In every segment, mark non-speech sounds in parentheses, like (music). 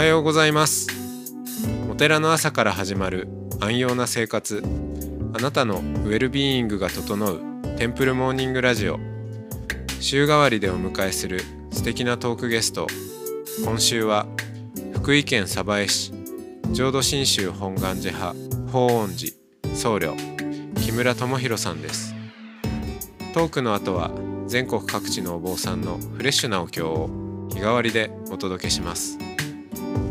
はようございます。お寺の朝から始まる安養な生活。あなたのウェルビーイングが整うテンプルモーニングラジオ。週替わりでお迎えする素敵なトークゲスト。今週は福井県鯖江市。浄土真宗本願寺派法恩寺僧侶木村智弘さんです。トークの後は全国各地のお坊さんのフレッシュなお経を日替わりでお届けします。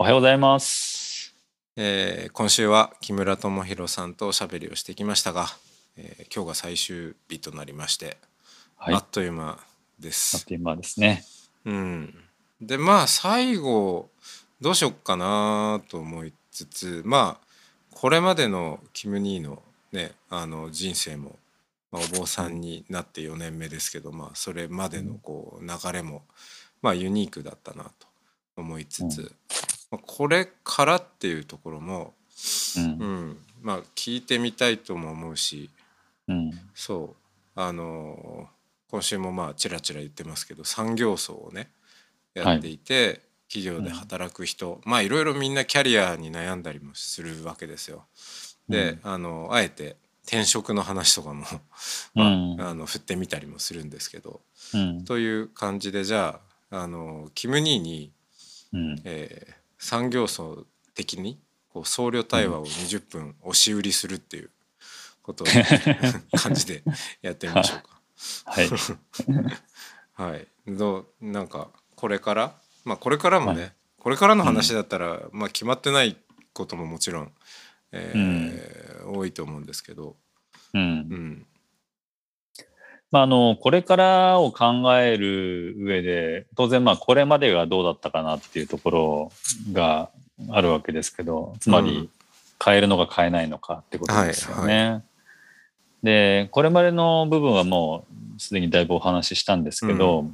おはようございます。えー今週は木村智弘さんとおしゃべりをしてきましたが、えー今日が最終日となりまして、はい。ああっという間でっす。という間ですね。うん、でまあ最後どうしよっかなと思いつつまあこれまでのキム・ニーの,、ね、あの人生も、まあ、お坊さんになって4年目ですけど、まあ、それまでのこう流れも、まあ、ユニークだったなと思いつつ、うんまあ、これからっていうところも、う。うんんまあ、聞いてみたいとも思うしうん。そうあの今週もまあちらちら言ってますけど産業層をねやっていて、企業で働く人、まあいろいろみんなキャリアに悩んだりもするわけですよ。で、うんあのあえて転職の話とかも、うまんあ、あの振ってみたりもするんですけど、うん。という感じでじゃああのキム・ニーに、うん。えー産業層的にこう僧侶対話を20分押し売りするっていうことを (laughs) 感じでやってみましょうか。はい。(laughs) はい、どうなんかこれからまあこれからもね、これからの話だったら、まあ決まってないことももちろん、えー多いと思うんですけど、う。うんん、まあ、あの、これからを考える上で、当然、まあ、これまでがどうだったかなっていうところがあるわけですけど、つまうん。り、変えるのか変えないのかってことですよね。はいで、これまでの部分はもうすでにだいぶお話ししたんですけど、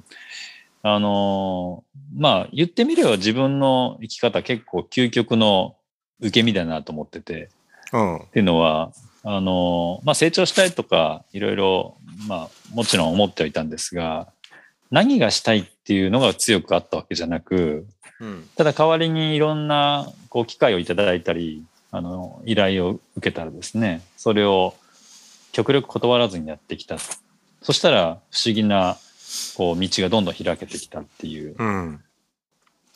あの、まあ、言ってみれば自分の生き方結構究極の受け身だなと思ってて、うん。っていうのは、あの、まあ、成長したいとか、いろいろ、まあ、もちろん思ってはいたんですが、何がしたいっていうのが強くあったわけじゃなく、うん。ただ代わりにいろんな、こう、機会をいただいたり、あの、依頼を受けたらですね、それを極力断らずにやってきた。そしたら、不思議な、こう、道がどんどん開けてきたっていう、うん。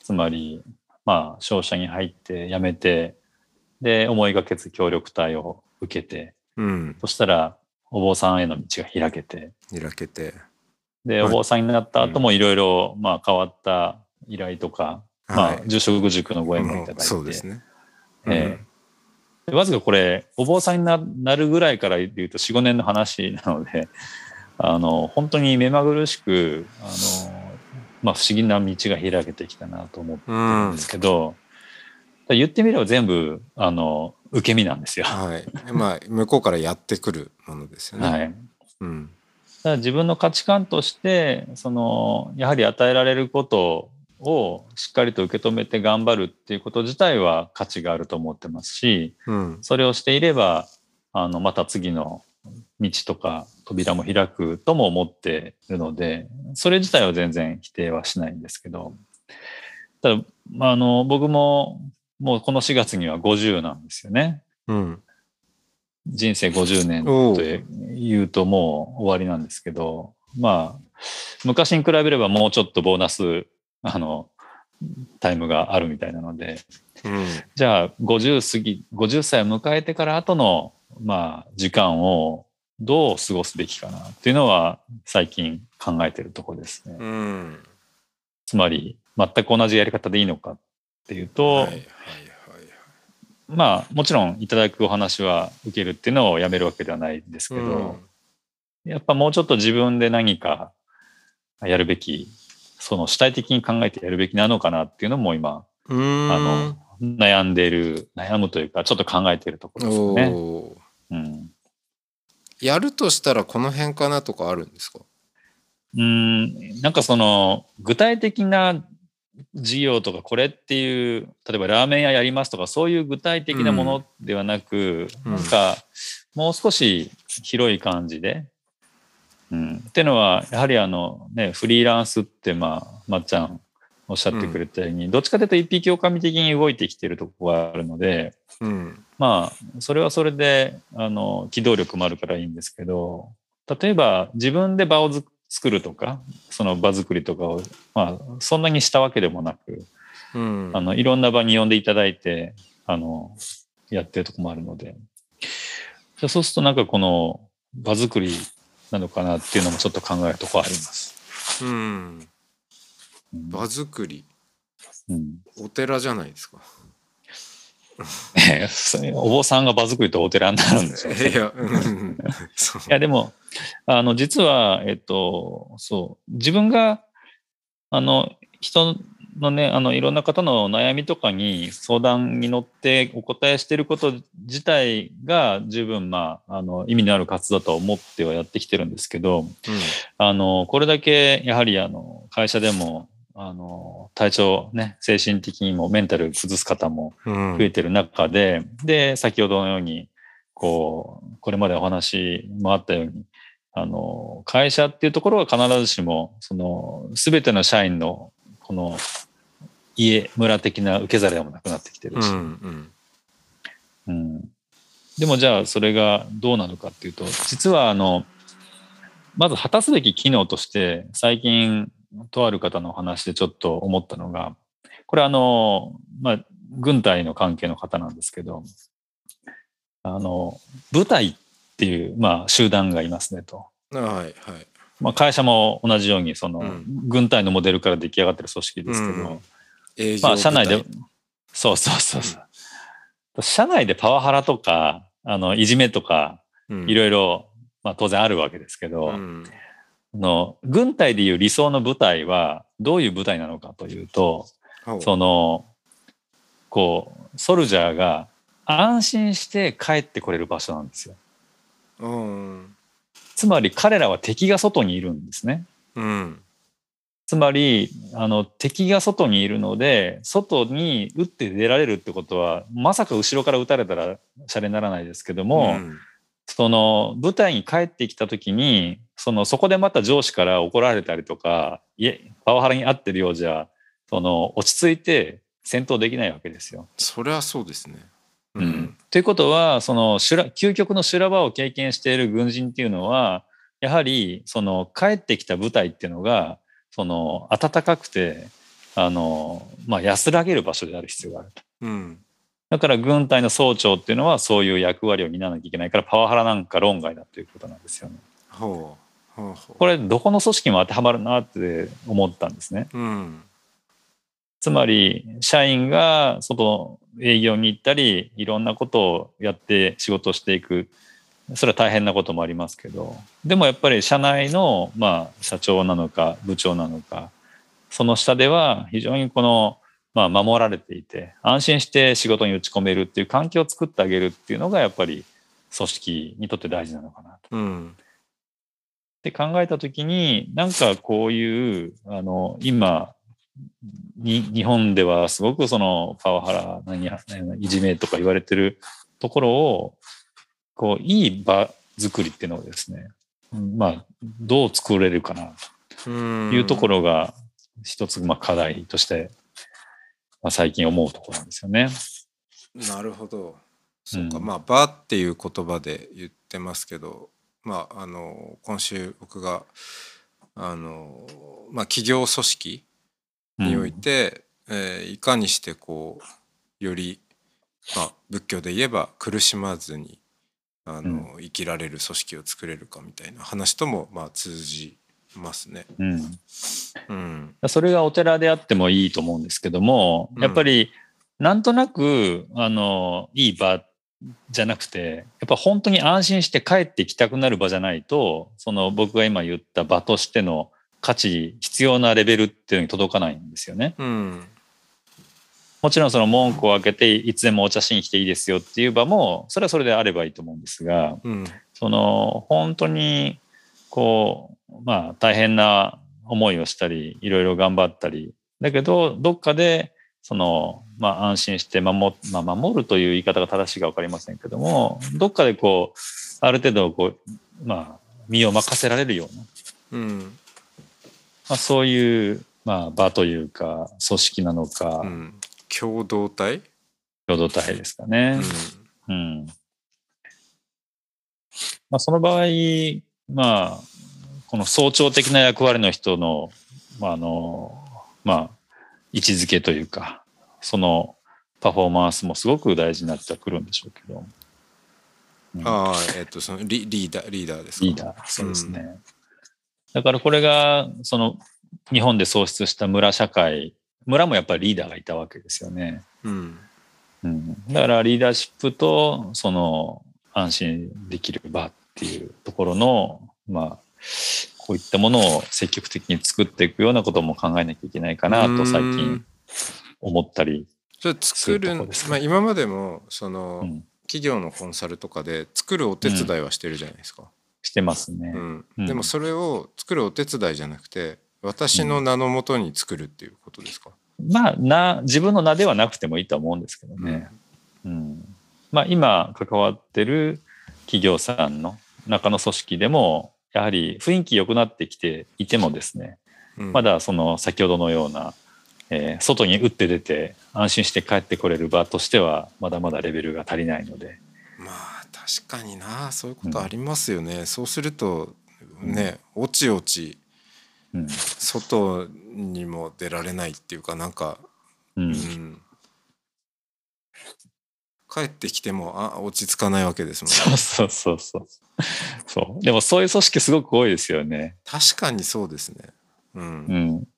つまり、まあ、商社に入って辞めて、で、思いがけず協力隊を受けて、うん。そしたら、お坊さんへの道が開けて、開けて、で、はい。お坊さんになった後もいろいろ、まあ、変わった依頼とか、まあ、住職塾のご縁もいただいて、そうですね。ええ。でわずかこれ、お坊さんにななるぐらいから言うと4、5年の話なので、あの、本当に目まぐるしく、あの、まあ、不思議な道が開けてきたなと思ってうるんんですけど、言ってみれば全部、あの、受け身なんですよ。はい、まあ (laughs) 向こうからやってくるものですよね。はい。うんただ自分の価値観としてそのやはり与えられることをしっかりと受け止めて頑張るっていうこと自体は価値があると思ってますしうんそれをしていればあのまた次の道とか扉も開くとも思っているのでそれ自体は全然否定はしないんですけどただ、まあ、あの僕ももうこの4月には50なんですよね。うん人生50年と言うともう終わりなんですけど、まあ、昔に比べればもうちょっとボーナス、あの、タイムがあるみたいなので、うんじゃあ50過ぎ、50歳を迎えてから後の、まあ、時間をどう過ごすべきかなっていうのは最近考えてるところですね。うんつまり、全く同じやり方でいいのかっていうと、はいはいはいまあ、もちろんいただくお話は受けるっていうのをやめるわけではないんですけど、うんやっぱもうちょっと自分で何かやるべき、その主体的に考えてやるべきなのかなっていうのも今、あの、悩んでいる、悩むというか、ちょっと考えているところですよね。やるとしたらこの辺かなとかあるんですか？うん、なんかその、具体的な事業とか、これっていう、例えばラーメン屋やりますとか、そういう具体的なものではなく、うん。なんか、もう少し広い感じで、うん。っていうのは、やはりあの、ね、フリーランスって、まあ、まっちゃんおっしゃってくれたように、どっちかというと一匹狼的に動いてきてるところがあるので、うん。まあ、それはそれで、あの、機動力もあるからいいんですけど、例えば自分で場をず作るとか、その場作りとかを、まあ、そんなにしたわけでもなく、うん。あの、いろんな場に呼んでいただいて、あの、やってるとこもあるので、じゃあそうするとなんかこの場作りなのかなっていうのもちょっと考えるとこあります。うん。うん。場作り。うん。お寺じゃないですかえ (laughs) えそれお坊さんが場作りとお寺になるんですよね。いやういや、でも、あの、実は、えっと、そう、自分が、あの、人のね、あの、いろんな方の悩みとかに相談に乗ってお答えしていること自体が十分、まあ、あの、意味のある活動だと思ってはやってきてるんですけど、あの、これだけ、やはり、あの、会社でも、あの、体調ね、精神的にもメンタル崩す方もうん。増えてる中で、で、先ほどのように、こう、これまでお話もあったように、あの、会社っていうところは必ずしも、その、すべての社員の、この、家、村的な受け皿でもなくなってきてるし、うんうん。うん。でもじゃあそれがどうなのかっていうと、実はあの、まず果たすべき機能として、最近、とある方のお話でちょっと思ったのが、これあの、まあ、軍隊の関係の方なんですけど、あの、部隊っていう、まあ、集団がいますねと。はいはい。まあ、会社も同じように、その、うん。軍隊のモデルから出来上がってる組織ですけど、うん。まあ、社内でそうそうそうそう。社内でパワハラとか、あの、いじめとか、うん。いろいろ、まあ当然あるわけですけど、うん。あの軍隊でいう理想の部隊はどういう部隊なのかというと、その、こう、ソルジャーが安心して帰ってこれる場所なんですよ。うんつまり彼らは敵が外にいるんですね。うんつまり、あの、敵が外にいるので、外に撃って出られるってことは、まさか後ろから撃たれたらシャレにならないですけども、うんその部隊に帰ってきた時に、そのそこでまた上司から怒られたりとか、いえ、パワハラに遭ってるようじゃ、その落ち着いて戦闘できないわけですよ。そりゃそうですねううんということは、その修羅究極の修羅場を経験している軍人っていうのは、やはりその帰ってきた部隊っていうのが、その暖かくて、あの、まあ、安らげる場所である必要があると。うんだから軍隊の総長っていうのはそういう役割を担わなきゃいけないからパワハラなんか論外だということなんですよね。ほうほうほこれどこの組織も当てはまるなって思ったんですね。ううんつまり社員が外営業に行ったりいろんなことをやって仕事をしていくそれは大変なこともありますけどでもやっぱり社内のまあ社長なのか部長なのかその下では非常にこのまあ守られていて安心して仕事に打ち込めるっていう環境を作ってあげるっていうのがやっぱり組織にとって大事なのかなと。うん。って考えたときに、なんかこういう、あの、今、に日本ではすごくそのパワハラ、何や、いじめとか言われてるところを、こう、いい場作りっていうのをですね、うんまあ、どう作れるかなうん。というところが、一つ、まあ、課題として、まあ、最近思うところなんですよね。なるほど。そうか、うんまあ「場」っていう言葉で言ってますけどまああの今週僕があのまあ企業組織において、えーいかにしてこうより、まあ、仏教で言えば苦しまずにあの、生きられる組織を作れるかみたいな話ともまあ通じますね。うん。うん。うんそれがお寺であってもいいと思うんですけども、うん。やっぱりなんとなく、あの、いい場じゃなくて、やっぱ本当に安心して帰ってきたくなる場じゃないと、その僕が今言った場としての価値、必要なレベルっていうのに届かないんですよね。うん。もちろんその門戸を開けていつでもお茶しに来ていいですよっていう場もそれはそれであればいいと思うんですがうん。その本当にこうまあ大変な思いをしたりいろいろ頑張ったり。だけどどっかでそのまあ安心して守,、まあ、守るという言い方が正しいか分かりませんけどもどっかでこうある程度こうまあ身を任せられるような、うん。まあ、そういうまあ場というか組織なのか。うん。共同体？共同体ですかうね。ん。うん。まあ、その場合、まあ、この総長的な役割の人の、まあ、あの、まあ、位置づけというか、そのパフォーマンスもすごく大事になってくるんでしょうけど。うんああえっとそのリリーダーリーダーですか？リーダー、そうですね。だからこれが、その、日本で創出した村社会、村もやっぱりリーダーがいたわけですよね。うんうん、だからリーダーシップとその安心できる場っていうところのまあこういったものを積極的に作っていくようなことも考えなきゃいけないかなと最う近ん。思ったり、そういうるまあ今までもその、うん。企業のコンサルとかで作るお手伝いはしてるじゃないですか、してますね。うん。うん。でもそれを作るお手伝いじゃなくて私の名のもとに作るっていうことですか、まあな自分の名ではなくてもいいと思うんですけどね。うん。まあ、今関わってる企業さんの中の組織でもやはり雰囲気良くなってきていてもですねうん。まだその先ほどのような、えー外に打って出て安心して帰ってこれる場としてはまだまだレベルが足りないので、まあ確かにな。そういうことありますよね、そうするとねおちおちうん。外にも出られないっていうかなんか、ううんん、帰ってきてもあ落ち着かないわけですもんね。そうそうそうそう。そう。でもそういう組織すごく多いですよね。確かにそうですね。うん、うん、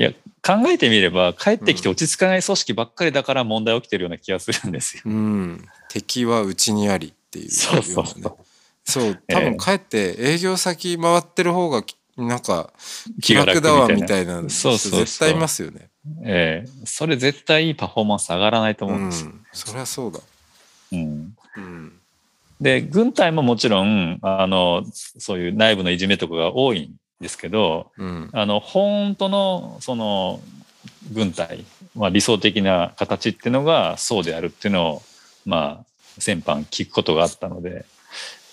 いや考えてみれば帰ってきて落ち着かない組織ばっかりだから問題起きてるような気がするんですよ。うん、敵はうちにありっていうそうそうそう。そう。多分帰って営業先回ってる方がきなんか気楽楽だわみたいな。そうそうそう。絶対いますよね。ええ。それ絶対いいパフォーマンス上がらないとう思うんですよ。ん、そりゃそうだ。うん。うん、で軍隊ももちろんあのそういう内部のいじめとかが多いんですけどうん、あの本当のその軍隊、まあ、理想的な形っていうのがそうであるっていうのをまあ先般聞くことがあったので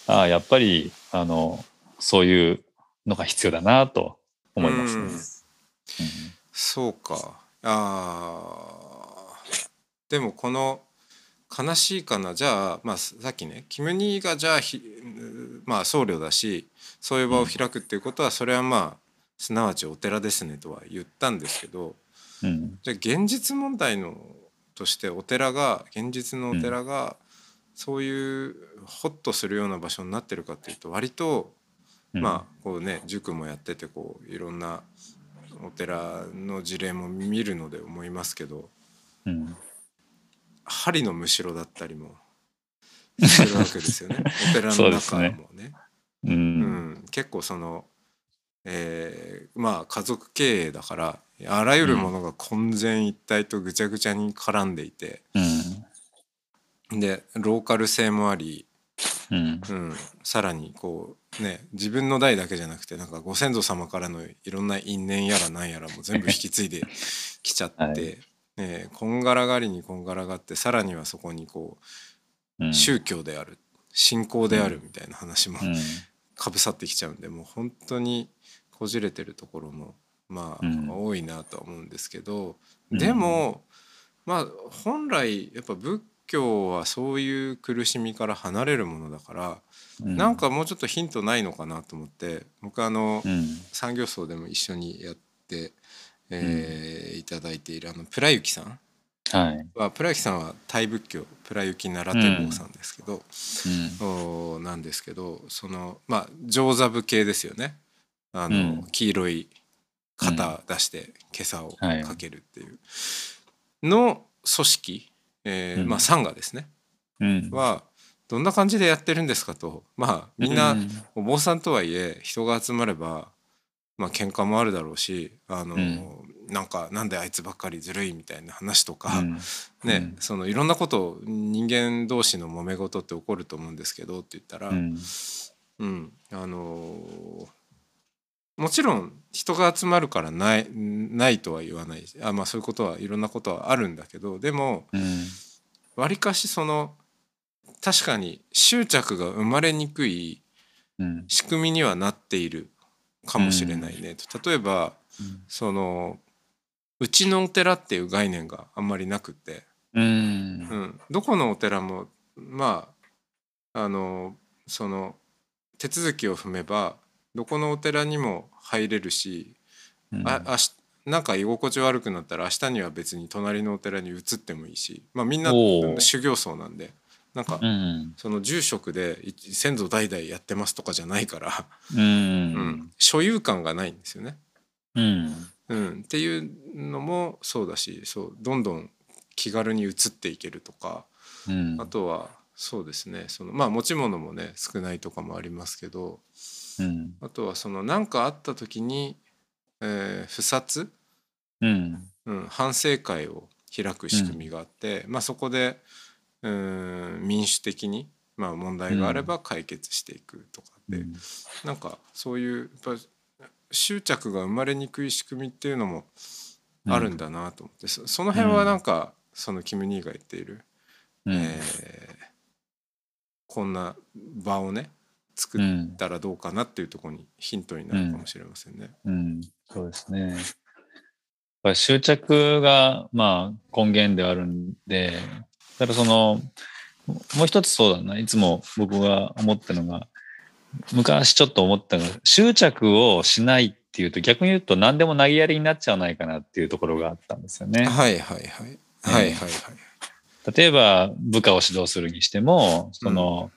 ああやっぱりあのそういうのが必要だなと思いますね。うん。そうか。あー。でもこの悲しいかな？じゃあ、まあ、さっきねキムニーがじゃあひまあ僧侶だしそういう場を開くっていうことはそれはまあすなわちお寺ですねとは言ったんですけどうん。じゃあ現実問題のとしてお寺が現実のお寺がそういうホッとするような場所になってるかっていうと割とうん。まあこうね塾もやっててこういろんなお寺の事例も見るので思いますけどうん針のむしろだったりも (laughs) するわけですよね。お寺の中そうですね。もね。ううん。ん、結構その、えーまあ家族経営だからあらゆるものが混然一体とぐちゃぐちゃに絡んでいて、でローカル性もあり、うん。うん、さらにこうね自分の代だけじゃなくてなんかご先祖様からのいろんな因縁やらなんやらも全部引き継いできちゃって、(laughs) はいね、こんがらがりにこんがらがってさらにはそこにこう宗教である信仰であるみたいな話もうん。かぶさってきちゃうんでもう本当にこじれてるところもまあ、うん。多いなとは思うんですけどうん。でも、まあ本来やっぱ仏教はそういう苦しみから離れるものだから、うん。なんかもうちょっとヒントないのかなと思って僕あの、うん。産業層でも一緒にやって、えーいただいているあのプラユキさん。はい。はプラユキさんはタイ仏教プラユキ奈良天坊さんですけど、うん。おなんですけどそのまあ上座部系ですよね。あの、うん。黄色い型出して今朝をはい。かけるっていう。の組織、えーうん。まあサンガですね。うん。はどんな感じでやってるんですかと。まあみんなうん。お坊さんとはいえ人が集まればまあ喧嘩もあるだろうしあの、うん。なんかなんであいつばっかりずるいみたいな話とか、うん。(laughs) ね、うん。そのいろんなこと人間同士の揉め事って起こると思うんですけどって言ったら、うん。うん、あのーもちろん人が集まるからないないとは言わないしあ、まあ、そういうことはいろんなことはあるんだけどでもうん。わりかしその確かに執着が生まれにくいうん。仕組みにはなっているかもしれないね、と例えばそのうちのお寺っていう概念があんまりなくって、うん。うん、どこのお寺もまああのその手続きを踏めばどこのお寺にも入れるし、うん。あなんか居心地悪くなったら明日には別に隣のお寺に移ってもいいし、まあ、みんな修行僧なんでなんかうん。その住職でい先祖代々やってますとかじゃないから、うん。うん。所有感がないんですよね。うん。うん、っていうのもそうだしそうどんどん気軽に移っていけるとかうん。あとはそうですねそのまあ持ち物もね少ないとかもありますけどうん。あとはその何かあった時に、えー不殺、うん。うん、反省会を開く仕組みがあって、まあ、そこでうん民主的に、まあ、問題があれば解決していくとかで、なんかそういうやっぱ執着が生まれにくい仕組みっていうのもあるんだなと思って、そその辺はなんか、そのキム・ニーが言っている、うん。えーこんな場をね作ったらどうかなっていうところにヒントになるかもしれませんね。うん、そうですね。やっぱり執着が、まあ、根源であるんで、ただその、もう一つそうだな、いつも僕が思ったのが、昔ちょっと思ったのが、執着をしないっていうと、逆に言うと何でも投げやりになっちゃわないかなっていうところがあったんですよね。はいはいはい。はいはいはい。例えば部下を指導するにしても、その、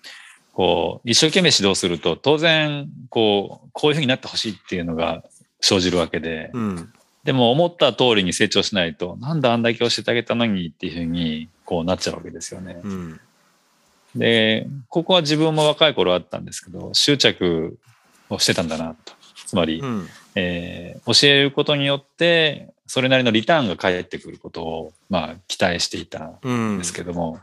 こう、一生懸命指導すると、当然、こう、こういうふうになってほしいっていうのが生じるわけで、うん。でも思った通りに成長しないと、なんだあんだけ教えてあげたのにっていうふうに、こうなっちゃうわけですよね。うんで、ここは自分も若い頃あったんですけど、執着をしてたんだなと。つまり、うんえー教えることによって、それなりのリターンが返ってくることを、まあ、期待していたうんんですけども、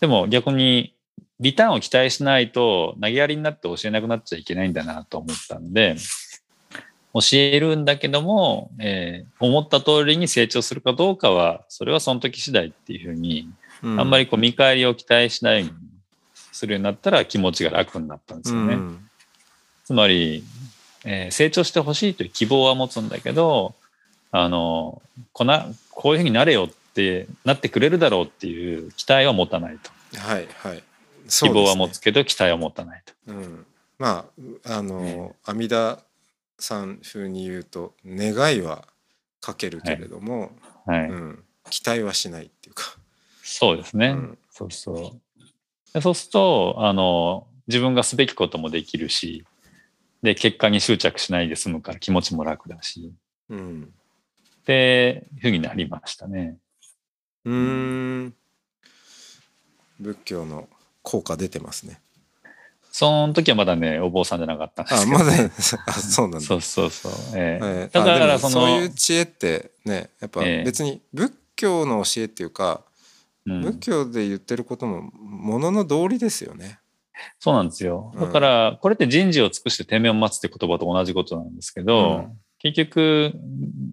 でも逆に、リターンを期待しないと、投げやりになって教えなくなっちゃいけないんだなと思ったんで、教えるんだけども、えー思った通りに成長するかどうかは、それはその時次第っていうふうに、あんまりこう見返りを期待しないようにするようになったら気持ちが楽になったんですよね。うんつまり、えー成長してほしいという希望は持つんだけど、あの、こな、こういうふうになれよってなってくれるだろうっていう期待は持たないと。はいはい希望は持つつけど期待は持たないと。うん、まああの、阿弥陀さん風に言うと願いはかけるけれども、はい。うん、期待はしないっていうか、そうですね。うんそうそう。でそうすると、あの、自分がすべきこともできるし、で、結果に執着しないで済むから気持ちも楽だし、うん、っていうふうになりましたね。うーん仏教の効果出てますね。その時はまだね、お坊さんじゃなかったんですけど、あまだあそうなんだ。そうそうそう。えええーだからその、そういう知恵ってねやっぱええ別に仏教の教えっていうか、うん仏教で言ってることもものの道理ですよね。そうなんですよ。うんだから、これって人事を尽くして天命を待つって言葉と同じことなんですけど、うん結局、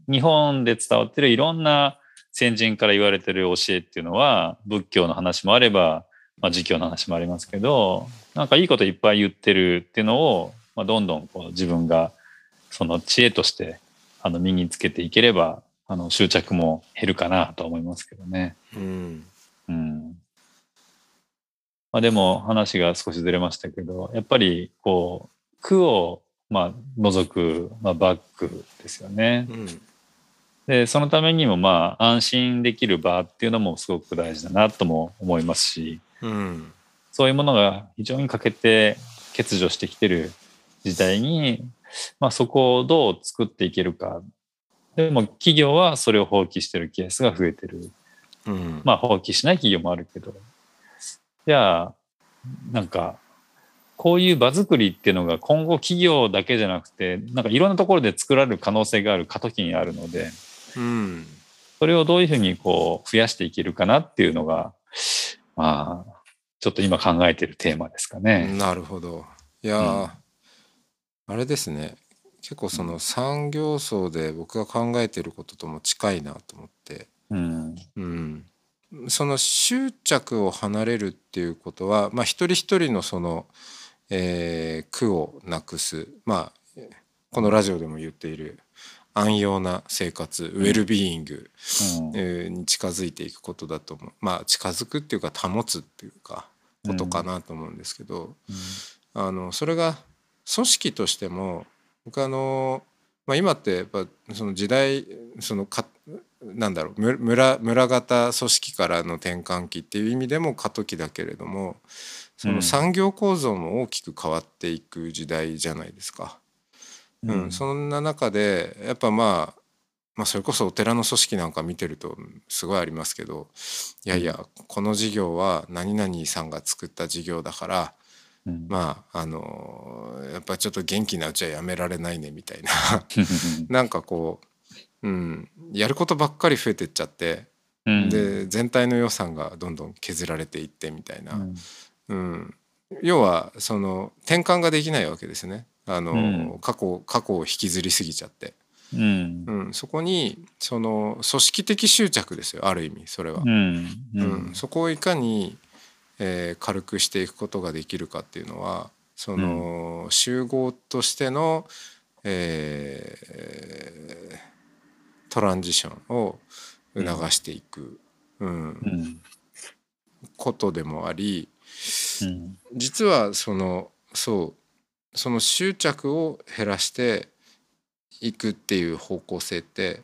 日本で伝わってるいろんな先人から言われてる教えっていうのは、仏教の話もあれば、まあ、儒教の話もありますけど、なんかいいこといっぱい言ってるっていうのを、まあ、どんどんこう自分がその知恵としてあの身につけていければ、あの執着も減るかなと思いますけどね。うんうん。まあでも話が少しずれましたけど、やっぱりこう、苦をまあ除く、まあ、バックですよねう。んで、そのためにもまあ安心できる場っていうのもすごく大事だなとも思いますし、うんそういうものが非常に欠けて欠如してきてる時代に、まあそこをどう作っていけるか。でも企業はそれを放棄してるケースが増えてる。うんまあ放棄しない企業もあるけど、じゃあ、なんか、こういう場作りっていうのが今後企業だけじゃなくて、なんかいろんなところで作られる可能性がある過渡期にあるので、うんそれをどういうふうにこう増やしていけるかなっていうのが、まあ、ちょっと今考えてるテーマですかね。なるほど。いやー、うん。あれですね。結構その産業層で僕が考えてることとも近いなと思って、うん。うん、その執着を離れるっていうことは、まあ、一人一人のその、えー苦をなくす。まあこのラジオでも言っている安養な生活ウェルビーイング、に近づいていくことだと思う。まあ近づくっていうか保つっていうかことかなと思うんですけど、あのそれが組織としても僕あの、まあ、今ってやっぱその時代そのかなんだろうむ村村型組織からの転換期っていう意味でも過渡期だけれどもその産業構造も大きく変わっていく時代じゃないですか。うん。そんな中でやっぱまあまあ、それこそお寺の組織なんか見てるとすごいありますけどいやいやこの事業は何々さんが作った事業だからうん。まああのやっぱりちょっと元気なうちはやめられないねみたいな。(laughs) なんかこう、うん、やることばっかり増えてっちゃって、うん。で全体の予算がどんどん削られていってみたいな、うん。うん、要はその転換ができないわけですねあの、うん。過去過去を引きずりすぎちゃって、うん。うん、そこにその組織的執着ですよある意味それは。うん。うん。そこをいかに、えー軽くしていくことができるかっていうのはその、集合としての、えートランジションを促していく、うん。うん。ことでもありうん。実はそのそうその執着を減らしていくっていう方向性って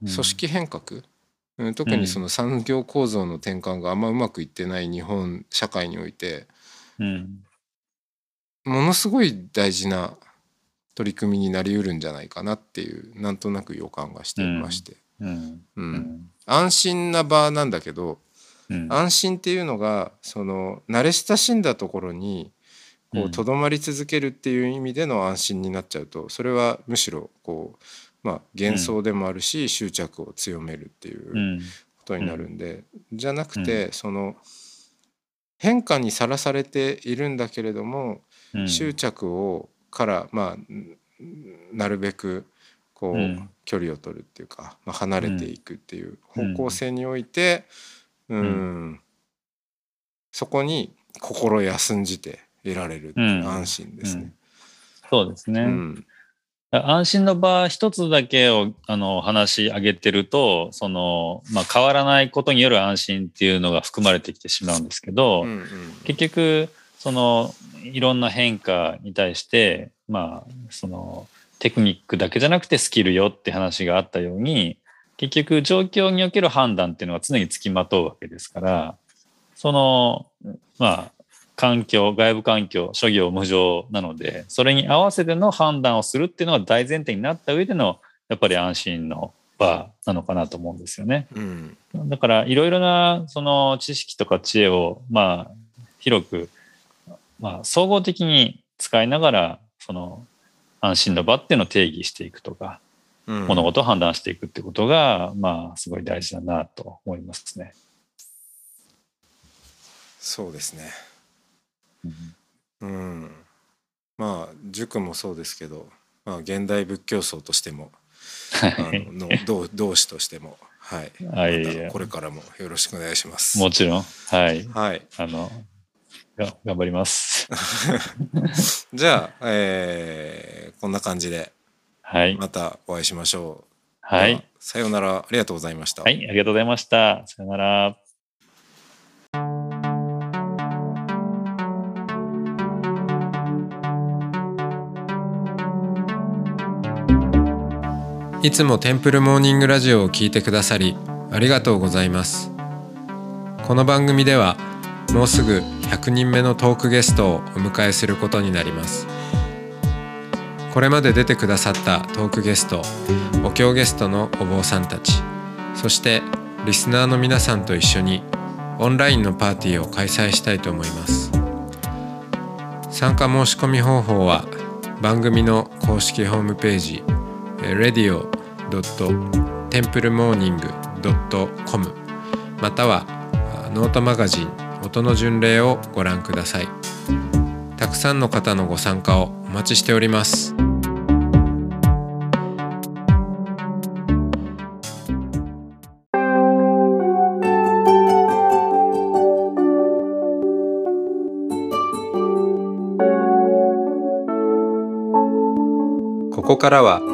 組織変革、うん特にその産業構造の転換があんまうまくいってない日本社会においてうん。ものすごい大事な取り組みになりうるんじゃないかなっていうなんとなく予感がしていまして、うん。うん。うん。安心な場なんだけどうん。安心っていうのがその慣れ親しんだところにこううん。とどまり続けるっていう意味での安心になっちゃうとそれはむしろこうまあ幻想でもあるし執着を強めるっていううん。ことになるんで、じゃなくて、その変化にさらされているんだけれども、うん。執着をからまあんなるべくこう、うん。距離を取るっていうか、まあ、離れていくっていううん。方向性においてうん。そこに心休んじていられるううん安心ですね。そうですね。うん安心の場一つだけをあの話し上げてるとその、まあ、変わらないことによる安心っていうのが含まれてきてしまうんですけど、うんうん結局そのいろんな変化に対してまあそのテクニックだけじゃなくてスキルよって話があったように結局状況における判断っていうのは常につきまとうわけですからそのまあ環境外部環境諸行無常なのでそれに合わせての判断をするっていうのが大前提になった上でのやっぱり安心の場なのかなと思うんですよね。うんだからいろいろなその知識とか知恵をまあ広くまあ総合的に使いながらその安心の場っていうのを定義していくとかうん物事を判断していくってことがまあすごい大事だなと思いますね。そうですね。うんうん、まあ塾もそうですけど、まあ、現代仏教僧としてもあはいのの同同志としても、はい、はいまたこれからもよろしくお願いします。もちろんはいはい、あのが頑張ります。(laughs) じゃあ、えーこんな感じではいまたお会いしましょう。ではいさようならありがとうございました。はいありがとうございました。さよなら。いつもテンプルモーニングラジオを聞いてくださりありがとうございます。この番組ではもうすぐ100人目のトークゲストをお迎えすることになります。これまで出てくださったトークゲストお経ゲストのお坊さんたちそしてリスナーの皆さんと一緒にオンラインのパーティーを開催したいと思います。参加申し込み方法は番組の公式ホームページ radio.temple テンプルモーニング .com またはノートマガジン音の巡礼をご覧ください。たくさんの方のご参加をお待ちしております。ここからは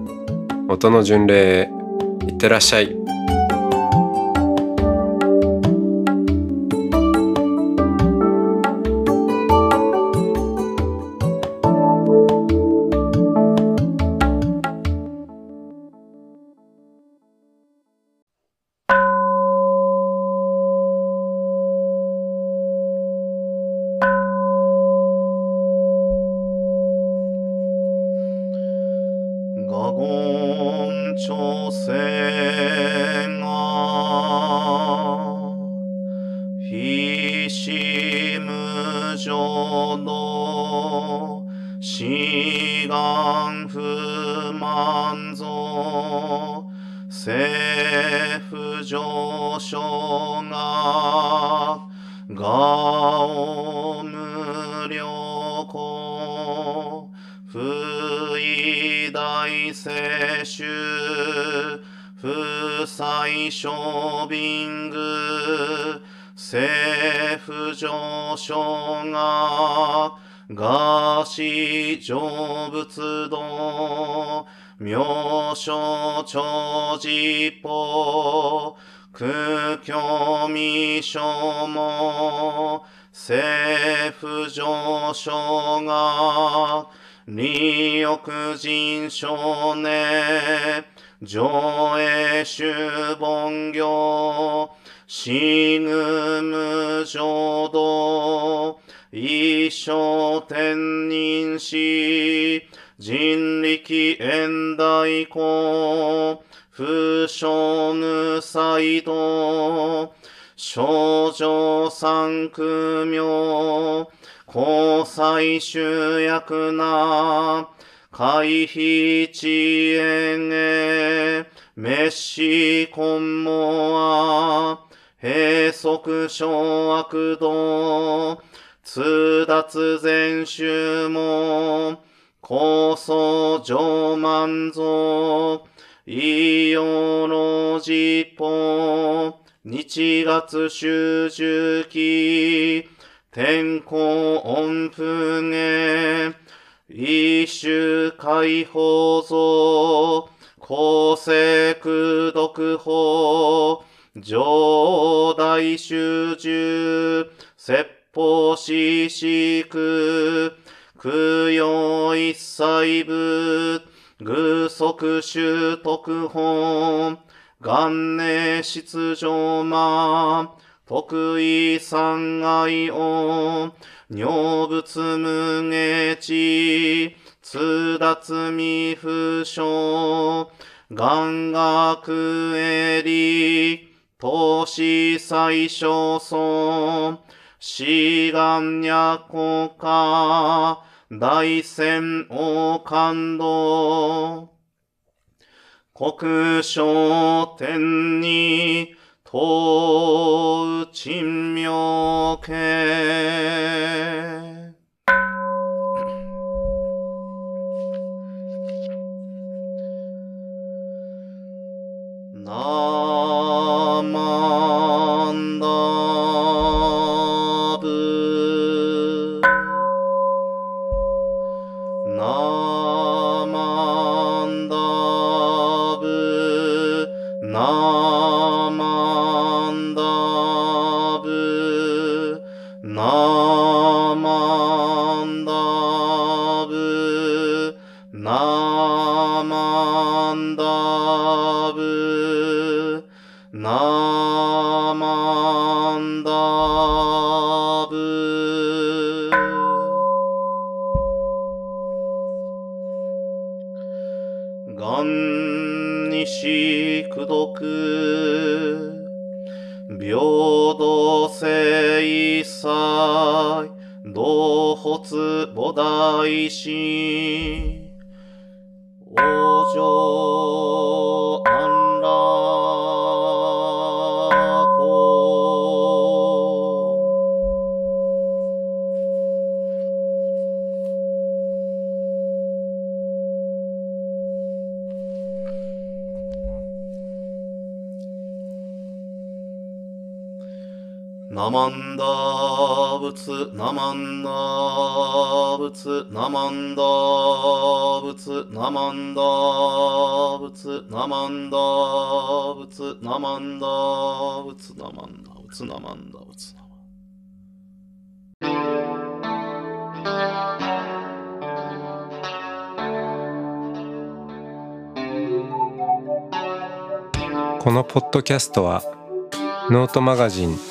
音の巡礼へいってらっしゃい。がお無良子不意大接種不採処便具政府上昇ががし成仏道妙所長寺法空虚未所も政府上昇が利欲人少年上映主本業死ぬ無浄土一生天人死人力縁大公不傷無才道少女三苦名交際集約な回避遅延へ滅死根も閉塞小悪道通達全集も高層上満蔵。異様の実法日月集中期天候音符芸一種解放像公正空読法上大集中説法四四苦供養一切部偶則習徳本。元年出場魔。得意三愛音。尿物無下地。通達未不詳願学エリ。投資最小尊志願や国家大戦王感動。国商天に東珍妙系なな仏ナマンダ仏ナマンダ仏ナマンダ仏ナマンダ仏ナマンダ仏ナマンダ仏ナマンダ仏ナマンこのポッドキャストはノートマガジン